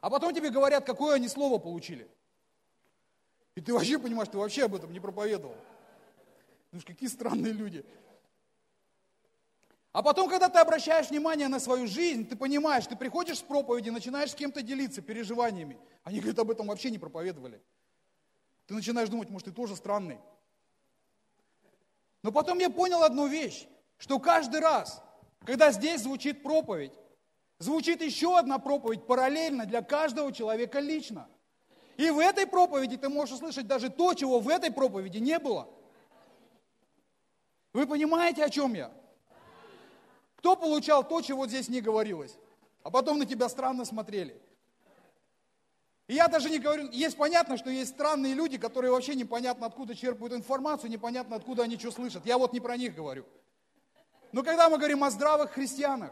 А потом тебе говорят, какое они слово получили. И ты вообще понимаешь, ты вообще об этом не проповедовал. Ну какие странные люди. А потом, когда ты обращаешь внимание на свою жизнь, ты понимаешь, ты приходишь с проповеди, начинаешь с кем-то делиться переживаниями. Они говорят, об этом вообще не проповедовали. Ты начинаешь думать, может, ты тоже странный. Но потом я понял одну вещь, что каждый раз, когда здесь звучит проповедь, звучит еще одна проповедь параллельно для каждого человека лично. И в этой проповеди ты можешь услышать даже то, чего в этой проповеди не было. Вы понимаете, о чем я? Кто получал то, чего здесь не говорилось? А потом на тебя странно смотрели. И я даже не говорю, есть понятно, что есть странные люди, которые вообще непонятно откуда черпают информацию, непонятно откуда они что слышат. Я вот не про них говорю. Но когда мы говорим о здравых христианах,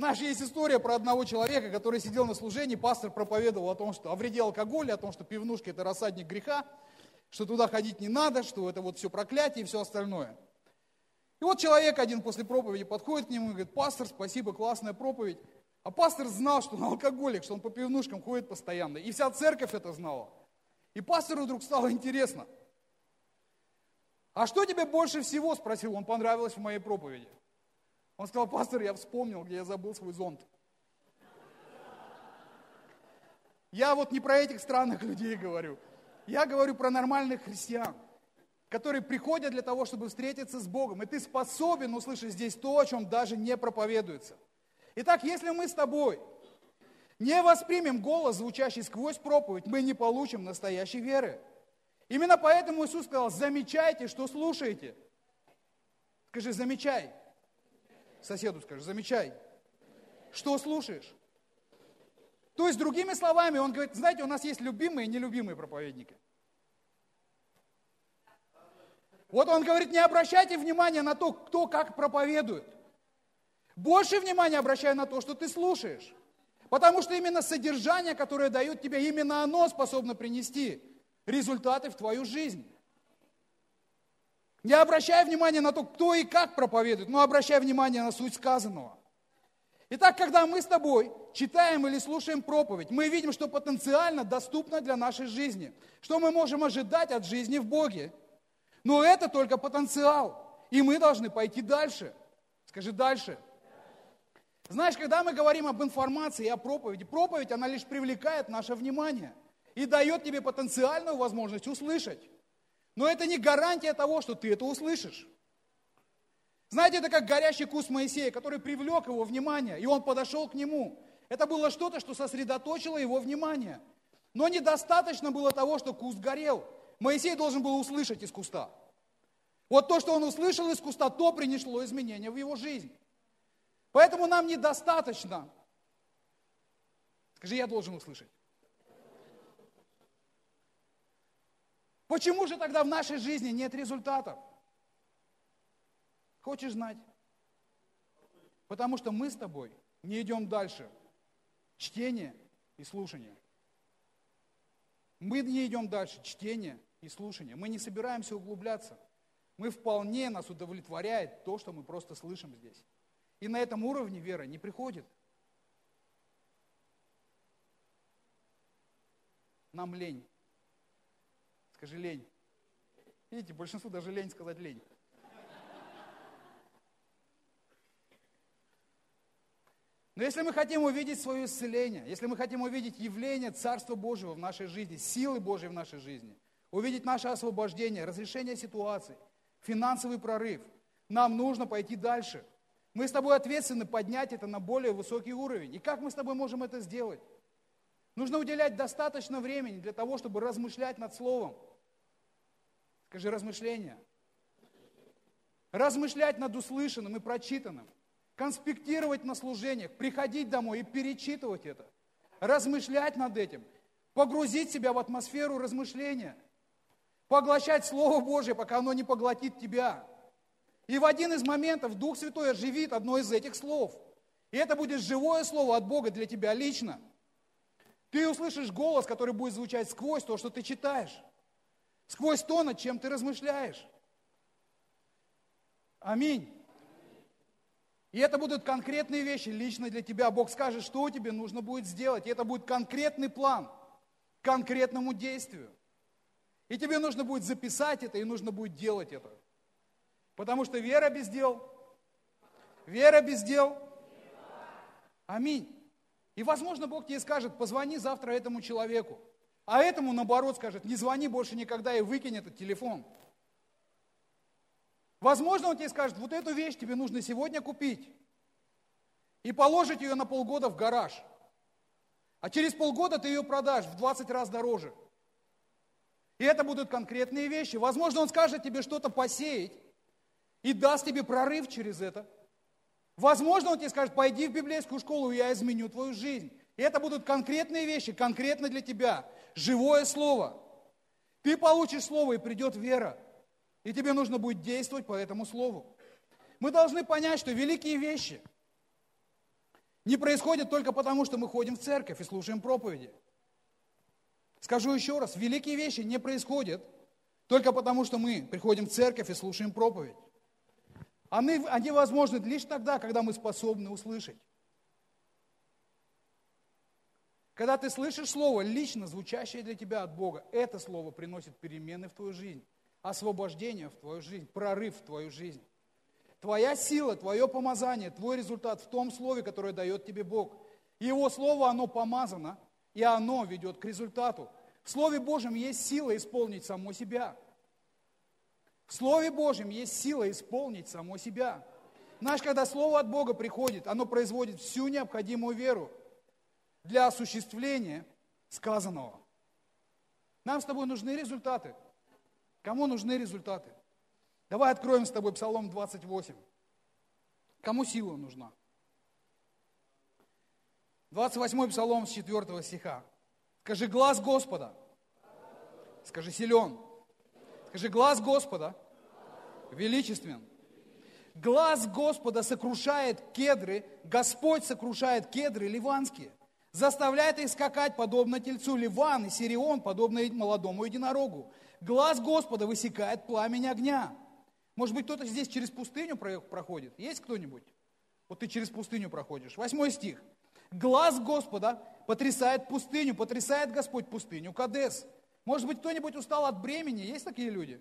Наша есть история про одного человека, который сидел на служении, пастор проповедовал о том, что о вреде алкоголя, о том, что пивнушка это рассадник греха, что туда ходить не надо, что это вот все проклятие и все остальное. И вот человек один после проповеди подходит к нему и говорит, пастор, спасибо, классная проповедь. А пастор знал, что он алкоголик, что он по пивнушкам ходит постоянно. И вся церковь это знала. И пастору вдруг стало интересно. А что тебе больше всего, спросил он, понравилось в моей проповеди? Он сказал, пастор, я вспомнил, где я забыл свой зонт. Я вот не про этих странных людей говорю. Я говорю про нормальных христиан, которые приходят для того, чтобы встретиться с Богом. И ты способен услышать здесь то, о чем даже не проповедуется. Итак, если мы с тобой не воспримем голос, звучащий сквозь проповедь, мы не получим настоящей веры. Именно поэтому Иисус сказал, замечайте, что слушаете. Скажи, замечай. Соседу скажи, замечай. Что слушаешь? То есть, другими словами, он говорит, знаете, у нас есть любимые и нелюбимые проповедники. Вот он говорит, не обращайте внимания на то, кто как проповедует. Больше внимания обращай на то, что ты слушаешь. Потому что именно содержание, которое дают тебе, именно оно способно принести результаты в твою жизнь. Не обращай внимания на то, кто и как проповедует, но обращай внимание на суть сказанного. Итак, когда мы с тобой читаем или слушаем проповедь, мы видим, что потенциально доступно для нашей жизни, что мы можем ожидать от жизни в Боге. Но это только потенциал, и мы должны пойти дальше. Скажи дальше. Знаешь, когда мы говорим об информации и о проповеди, проповедь, она лишь привлекает наше внимание и дает тебе потенциальную возможность услышать. Но это не гарантия того, что ты это услышишь. Знаете, это как горящий куст Моисея, который привлек его внимание, и он подошел к нему. Это было что-то, что сосредоточило его внимание. Но недостаточно было того, что куст горел. Моисей должен был услышать из куста. Вот то, что он услышал из куста, то принесло изменения в его жизнь. Поэтому нам недостаточно. Скажи, я должен услышать. Почему же тогда в нашей жизни нет результатов? Хочешь знать? Потому что мы с тобой не идем дальше. Чтение и слушание. Мы не идем дальше. Чтение и слушание. Мы не собираемся углубляться. Мы вполне нас удовлетворяет то, что мы просто слышим здесь. И на этом уровне вера не приходит. Нам лень. Скажи лень. Видите, большинству даже лень сказать лень. Но если мы хотим увидеть свое исцеление, если мы хотим увидеть явление Царства Божьего в нашей жизни, силы Божьей в нашей жизни, увидеть наше освобождение, разрешение ситуации, финансовый прорыв, нам нужно пойти дальше. Мы с тобой ответственны поднять это на более высокий уровень. И как мы с тобой можем это сделать? Нужно уделять достаточно времени для того, чтобы размышлять над Словом. Скажи размышления. Размышлять над услышанным и прочитанным конспектировать на служениях, приходить домой и перечитывать это, размышлять над этим, погрузить себя в атмосферу размышления, поглощать Слово Божье, пока оно не поглотит тебя. И в один из моментов Дух Святой оживит одно из этих слов. И это будет живое слово от Бога для тебя лично. Ты услышишь голос, который будет звучать сквозь то, что ты читаешь, сквозь то, над чем ты размышляешь. Аминь. И это будут конкретные вещи лично для тебя. Бог скажет, что тебе нужно будет сделать. И это будет конкретный план к конкретному действию. И тебе нужно будет записать это, и нужно будет делать это. Потому что вера без дел, вера без дел. Аминь. И, возможно, Бог тебе скажет, позвони завтра этому человеку. А этому, наоборот, скажет, не звони больше никогда и выкинь этот телефон. Возможно, он тебе скажет, вот эту вещь тебе нужно сегодня купить и положить ее на полгода в гараж. А через полгода ты ее продашь в 20 раз дороже. И это будут конкретные вещи. Возможно, он скажет тебе что-то посеять и даст тебе прорыв через это. Возможно, он тебе скажет, пойди в библейскую школу, и я изменю твою жизнь. И это будут конкретные вещи, конкретно для тебя. Живое слово. Ты получишь слово, и придет вера. И тебе нужно будет действовать по этому слову. Мы должны понять, что великие вещи не происходят только потому, что мы ходим в церковь и слушаем проповеди. Скажу еще раз, великие вещи не происходят только потому, что мы приходим в церковь и слушаем проповедь. Они, они возможны лишь тогда, когда мы способны услышать. Когда ты слышишь слово, лично звучащее для тебя от Бога, это слово приносит перемены в твою жизнь освобождение в твою жизнь, прорыв в твою жизнь. Твоя сила, твое помазание, твой результат в том слове, которое дает тебе Бог. Его слово, оно помазано, и оно ведет к результату. В Слове Божьем есть сила исполнить само себя. В Слове Божьем есть сила исполнить само себя. Знаешь, когда Слово от Бога приходит, оно производит всю необходимую веру. Для осуществления сказанного. Нам с тобой нужны результаты. Кому нужны результаты? Давай откроем с тобой Псалом 28. Кому сила нужна? 28 Псалом с 4 стиха. Скажи, глаз Господа. Скажи, силен. Скажи, глаз Господа величествен. Глаз Господа сокрушает кедры, Господь сокрушает кедры ливанские, заставляет их скакать подобно тельцу Ливан и Сирион, подобно молодому единорогу. Глаз Господа высекает пламень огня. Может быть, кто-то здесь через пустыню проходит? Есть кто-нибудь? Вот ты через пустыню проходишь. Восьмой стих. Глаз Господа потрясает пустыню, потрясает Господь пустыню, Кадес. Может быть, кто-нибудь устал от бремени? Есть такие люди?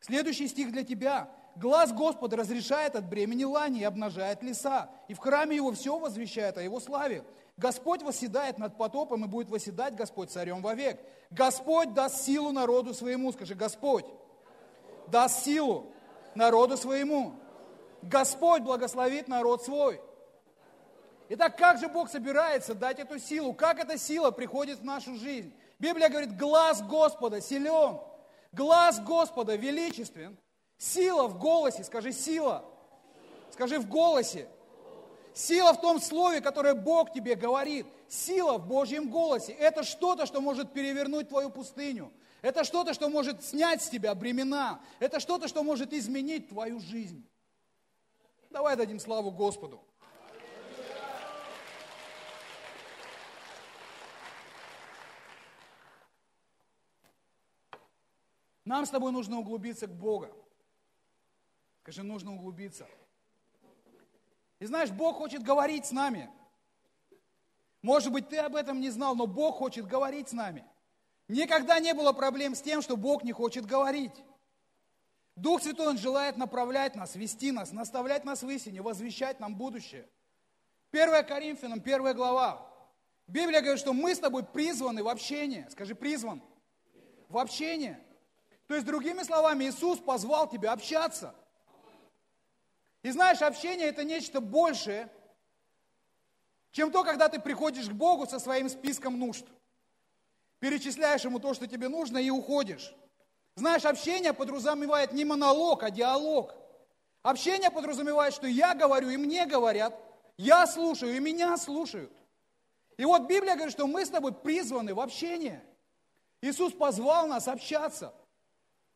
Следующий стих для тебя. Глаз Господа разрешает от бремени лани и обнажает леса, и в храме его все возвещает о его славе. Господь восседает над потопом, и будет восседать Господь царем вовек. Господь даст силу народу своему. Скажи, Господь даст силу народу своему. Господь благословит народ свой. Итак, как же Бог собирается дать эту силу? Как эта сила приходит в нашу жизнь? Библия говорит, глаз Господа силен, глаз Господа величествен, сила в голосе, скажи сила, скажи в голосе. Сила в том слове, которое Бог тебе говорит. Сила в Божьем голосе. Это что-то, что может перевернуть твою пустыню. Это что-то, что может снять с тебя бремена. Это что-то, что может изменить твою жизнь. Давай дадим славу Господу. Нам с тобой нужно углубиться к Богу. Скажи, нужно углубиться. И знаешь, Бог хочет говорить с нами. Может быть, ты об этом не знал, но Бог хочет говорить с нами. Никогда не было проблем с тем, что Бог не хочет говорить. Дух Святой, Он желает направлять нас, вести нас, наставлять нас в истине, возвещать нам будущее. 1 Коринфянам, 1 глава. Библия говорит, что мы с тобой призваны в общение. Скажи, призван. В общение. То есть, другими словами, Иисус позвал тебя общаться. И знаешь, общение это нечто большее, чем то, когда ты приходишь к Богу со своим списком нужд. Перечисляешь Ему то, что тебе нужно, и уходишь. Знаешь, общение подразумевает не монолог, а диалог. Общение подразумевает, что я говорю, и мне говорят, я слушаю, и меня слушают. И вот Библия говорит, что мы с тобой призваны в общение. Иисус позвал нас общаться –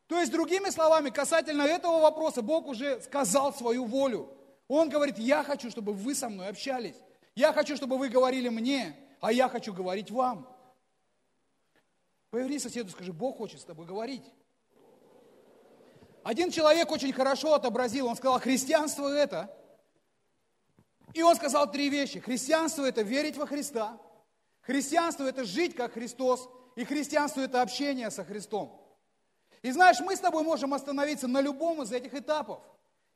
то есть, другими словами, касательно этого вопроса, Бог уже сказал свою волю. Он говорит, я хочу, чтобы вы со мной общались. Я хочу, чтобы вы говорили мне, а я хочу говорить вам. Поверни соседу, скажи, Бог хочет с тобой говорить. Один человек очень хорошо отобразил, он сказал, христианство это. И он сказал три вещи. Христианство это верить во Христа. Христианство это жить как Христос. И христианство это общение со Христом. И знаешь, мы с тобой можем остановиться на любом из этих этапов.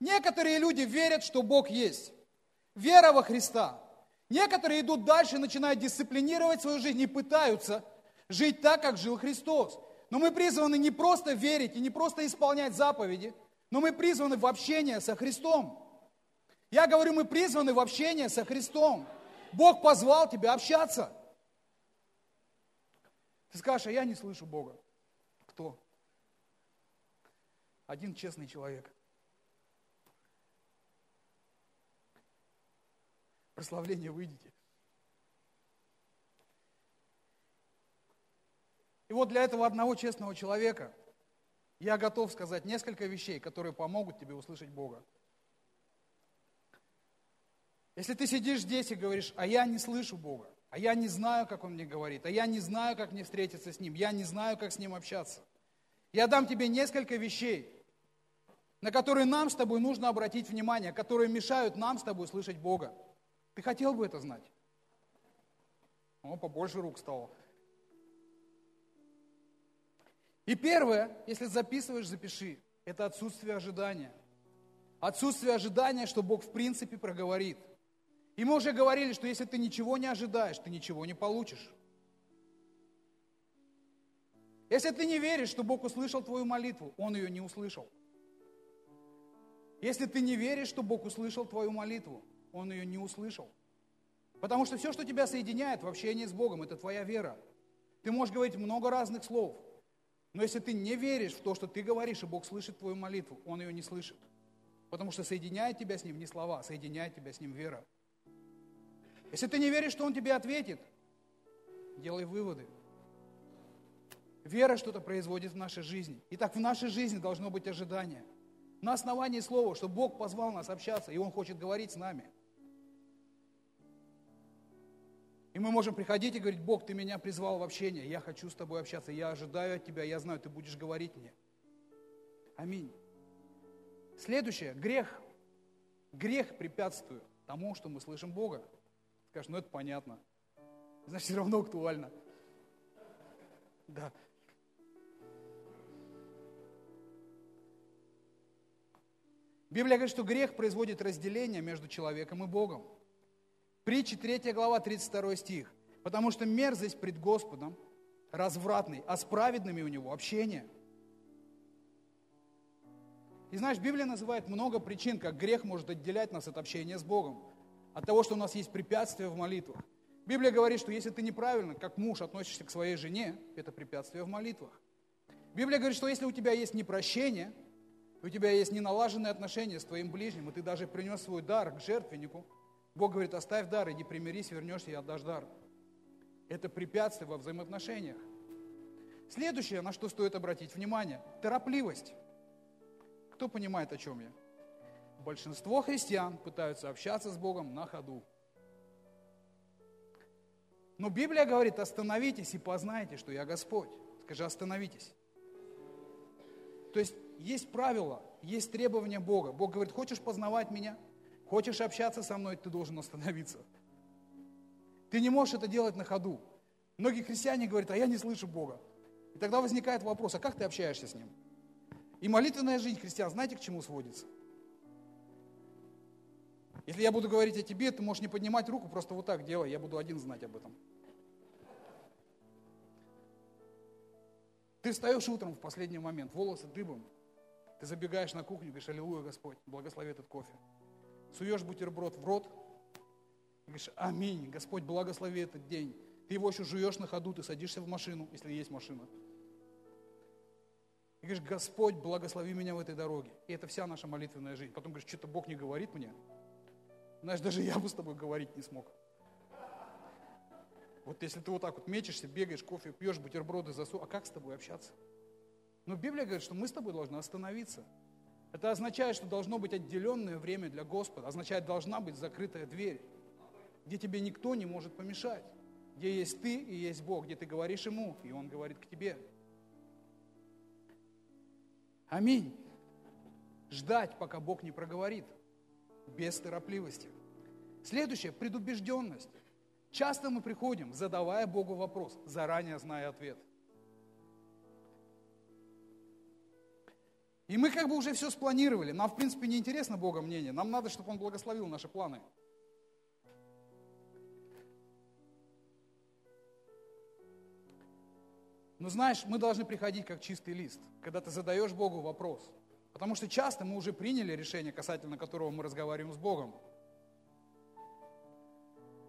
Некоторые люди верят, что Бог есть. Вера во Христа. Некоторые идут дальше, начинают дисциплинировать свою жизнь и пытаются жить так, как жил Христос. Но мы призваны не просто верить и не просто исполнять заповеди, но мы призваны в общение со Христом. Я говорю, мы призваны в общение со Христом. Бог позвал тебя общаться. Ты скажешь, а я не слышу Бога. Кто? Один честный человек. Прославление выйдите. И вот для этого одного честного человека я готов сказать несколько вещей, которые помогут тебе услышать Бога. Если ты сидишь здесь и говоришь, а я не слышу Бога, а я не знаю, как Он мне говорит, а я не знаю, как мне встретиться с Ним, я не знаю, как с Ним общаться. Я дам тебе несколько вещей, на которые нам с тобой нужно обратить внимание, которые мешают нам с тобой слышать Бога. Ты хотел бы это знать? О, побольше рук стало. И первое, если записываешь, запиши. Это отсутствие ожидания. Отсутствие ожидания, что Бог в принципе проговорит. И мы уже говорили, что если ты ничего не ожидаешь, ты ничего не получишь. Если ты не веришь, что Бог услышал твою молитву, Он ее не услышал. Если ты не веришь, что Бог услышал твою молитву, Он ее не услышал. Потому что все, что тебя соединяет в общении с Богом, это твоя вера. Ты можешь говорить много разных слов, но если ты не веришь в то, что ты говоришь, и Бог слышит твою молитву, Он ее не слышит. Потому что соединяет тебя с Ним не слова, соединяет тебя с Ним вера. Если ты не веришь, что Он тебе ответит, делай выводы. Вера что-то производит в нашей жизни. Итак, в нашей жизни должно быть ожидание. На основании слова, что Бог позвал нас общаться, и Он хочет говорить с нами. И мы можем приходить и говорить, Бог, ты меня призвал в общение, я хочу с тобой общаться, я ожидаю от тебя, я знаю, ты будешь говорить мне. Аминь. Следующее, грех. Грех препятствует тому, что мы слышим Бога. Скажешь, ну это понятно. Значит, все равно актуально. Да. Библия говорит, что грех производит разделение между человеком и Богом. Притча 3 глава, 32 стих. Потому что мерзость пред Господом развратный, а с праведными у него общение. И знаешь, Библия называет много причин, как грех может отделять нас от общения с Богом, от того, что у нас есть препятствия в молитвах. Библия говорит, что если ты неправильно, как муж, относишься к своей жене, это препятствие в молитвах. Библия говорит, что если у тебя есть непрощение, у тебя есть неналаженные отношения с твоим ближним, и ты даже принес свой дар к жертвеннику, Бог говорит, оставь дар, иди примирись, вернешься и отдашь дар. Это препятствие во взаимоотношениях. Следующее, на что стоит обратить внимание, торопливость. Кто понимает, о чем я? Большинство христиан пытаются общаться с Богом на ходу. Но Библия говорит, остановитесь и познайте, что я Господь. Скажи, остановитесь. То есть есть правила, есть требования Бога. Бог говорит, хочешь познавать меня, хочешь общаться со мной, ты должен остановиться. Ты не можешь это делать на ходу. Многие христиане говорят, а я не слышу Бога. И тогда возникает вопрос, а как ты общаешься с Ним? И молитвенная жизнь христиан, знаете, к чему сводится? Если я буду говорить о тебе, ты можешь не поднимать руку, просто вот так делай, я буду один знать об этом. Ты встаешь утром в последний момент, волосы дыбом, ты забегаешь на кухню, говоришь, аллилуйя, Господь, благослови этот кофе. Суешь бутерброд в рот, говоришь, аминь, Господь, благослови этот день. Ты его еще жуешь на ходу, ты садишься в машину, если есть машина. И говоришь, Господь, благослови меня в этой дороге. И это вся наша молитвенная жизнь. Потом говоришь, что-то Бог не говорит мне. Знаешь, даже я бы с тобой говорить не смог. Вот если ты вот так вот мечешься, бегаешь, кофе пьешь, бутерброды засу, а как с тобой общаться? Но Библия говорит, что мы с тобой должны остановиться. Это означает, что должно быть отделенное время для Господа. Означает, должна быть закрытая дверь, где тебе никто не может помешать. Где есть ты и есть Бог, где ты говоришь Ему, и Он говорит к тебе. Аминь. Ждать, пока Бог не проговорит, без торопливости. Следующее – предубежденность. Часто мы приходим, задавая Богу вопрос, заранее зная ответ – И мы как бы уже все спланировали. Нам, в принципе, не интересно Бога мнение. Нам надо, чтобы Он благословил наши планы. Но знаешь, мы должны приходить как чистый лист, когда ты задаешь Богу вопрос. Потому что часто мы уже приняли решение, касательно которого мы разговариваем с Богом.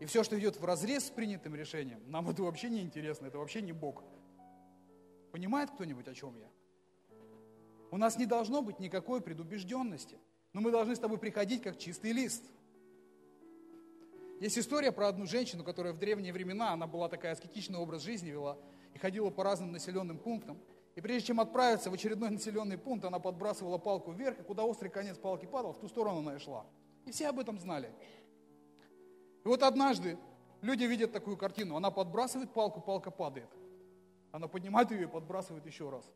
И все, что идет в разрез с принятым решением, нам это вообще не интересно, это вообще не Бог. Понимает кто-нибудь, о чем я? У нас не должно быть никакой предубежденности, но мы должны с тобой приходить как чистый лист. Есть история про одну женщину, которая в древние времена, она была такая аскетичный образ жизни вела и ходила по разным населенным пунктам. И прежде чем отправиться в очередной населенный пункт, она подбрасывала палку вверх, и куда острый конец палки падал, в ту сторону она и шла. И все об этом знали. И вот однажды люди видят такую картину. Она подбрасывает палку, палка падает. Она поднимает ее и подбрасывает еще раз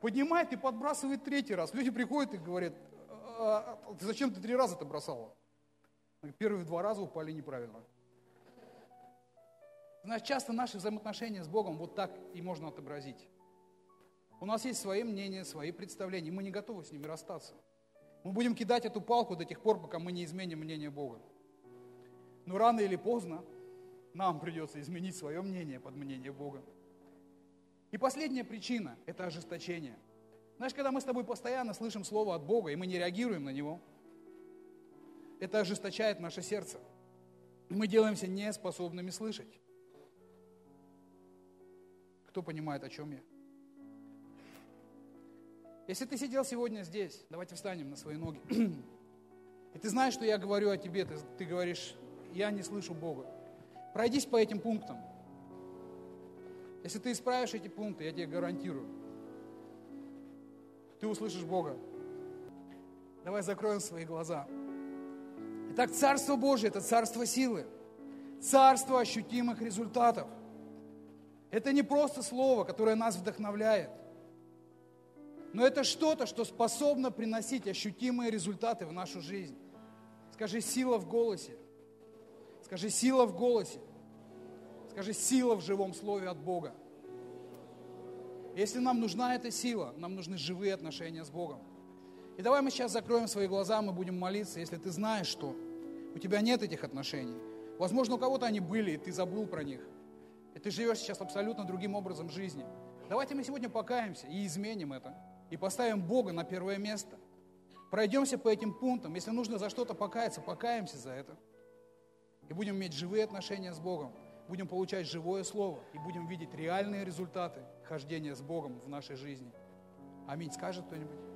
поднимает и подбрасывает третий раз. Люди приходят и говорят, а, а, зачем ты три раза это бросала? Первые два раза упали неправильно. Знаешь, часто наши взаимоотношения с Богом вот так и можно отобразить. У нас есть свои мнения, свои представления, мы не готовы с ними расстаться. Мы будем кидать эту палку до тех пор, пока мы не изменим мнение Бога. Но рано или поздно нам придется изменить свое мнение под мнение Бога. И последняя причина – это ожесточение. Знаешь, когда мы с тобой постоянно слышим слово от Бога, и мы не реагируем на него, это ожесточает наше сердце. Мы делаемся неспособными слышать. Кто понимает, о чем я? Если ты сидел сегодня здесь, давайте встанем на свои ноги. *clears throat* И ты знаешь, что я говорю о тебе, ты, ты говоришь, я не слышу Бога. Пройдись по этим пунктам. Если ты исправишь эти пункты, я тебе гарантирую, ты услышишь Бога. Давай закроем свои глаза. Итак, Царство Божье – это царство силы, царство ощутимых результатов. Это не просто слово, которое нас вдохновляет, но это что-то, что способно приносить ощутимые результаты в нашу жизнь. Скажи сила в голосе. Скажи сила в голосе. Скажи сила в живом слове от Бога. Если нам нужна эта сила, нам нужны живые отношения с Богом. И давай мы сейчас закроем свои глаза, мы будем молиться, если ты знаешь, что у тебя нет этих отношений. Возможно, у кого-то они были, и ты забыл про них. И ты живешь сейчас абсолютно другим образом жизни. Давайте мы сегодня покаемся и изменим это. И поставим Бога на первое место. Пройдемся по этим пунктам. Если нужно за что-то покаяться, покаемся за это. И будем иметь живые отношения с Богом. Будем получать живое Слово. И будем видеть реальные результаты хождения с Богом в нашей жизни. Аминь. Скажет кто-нибудь?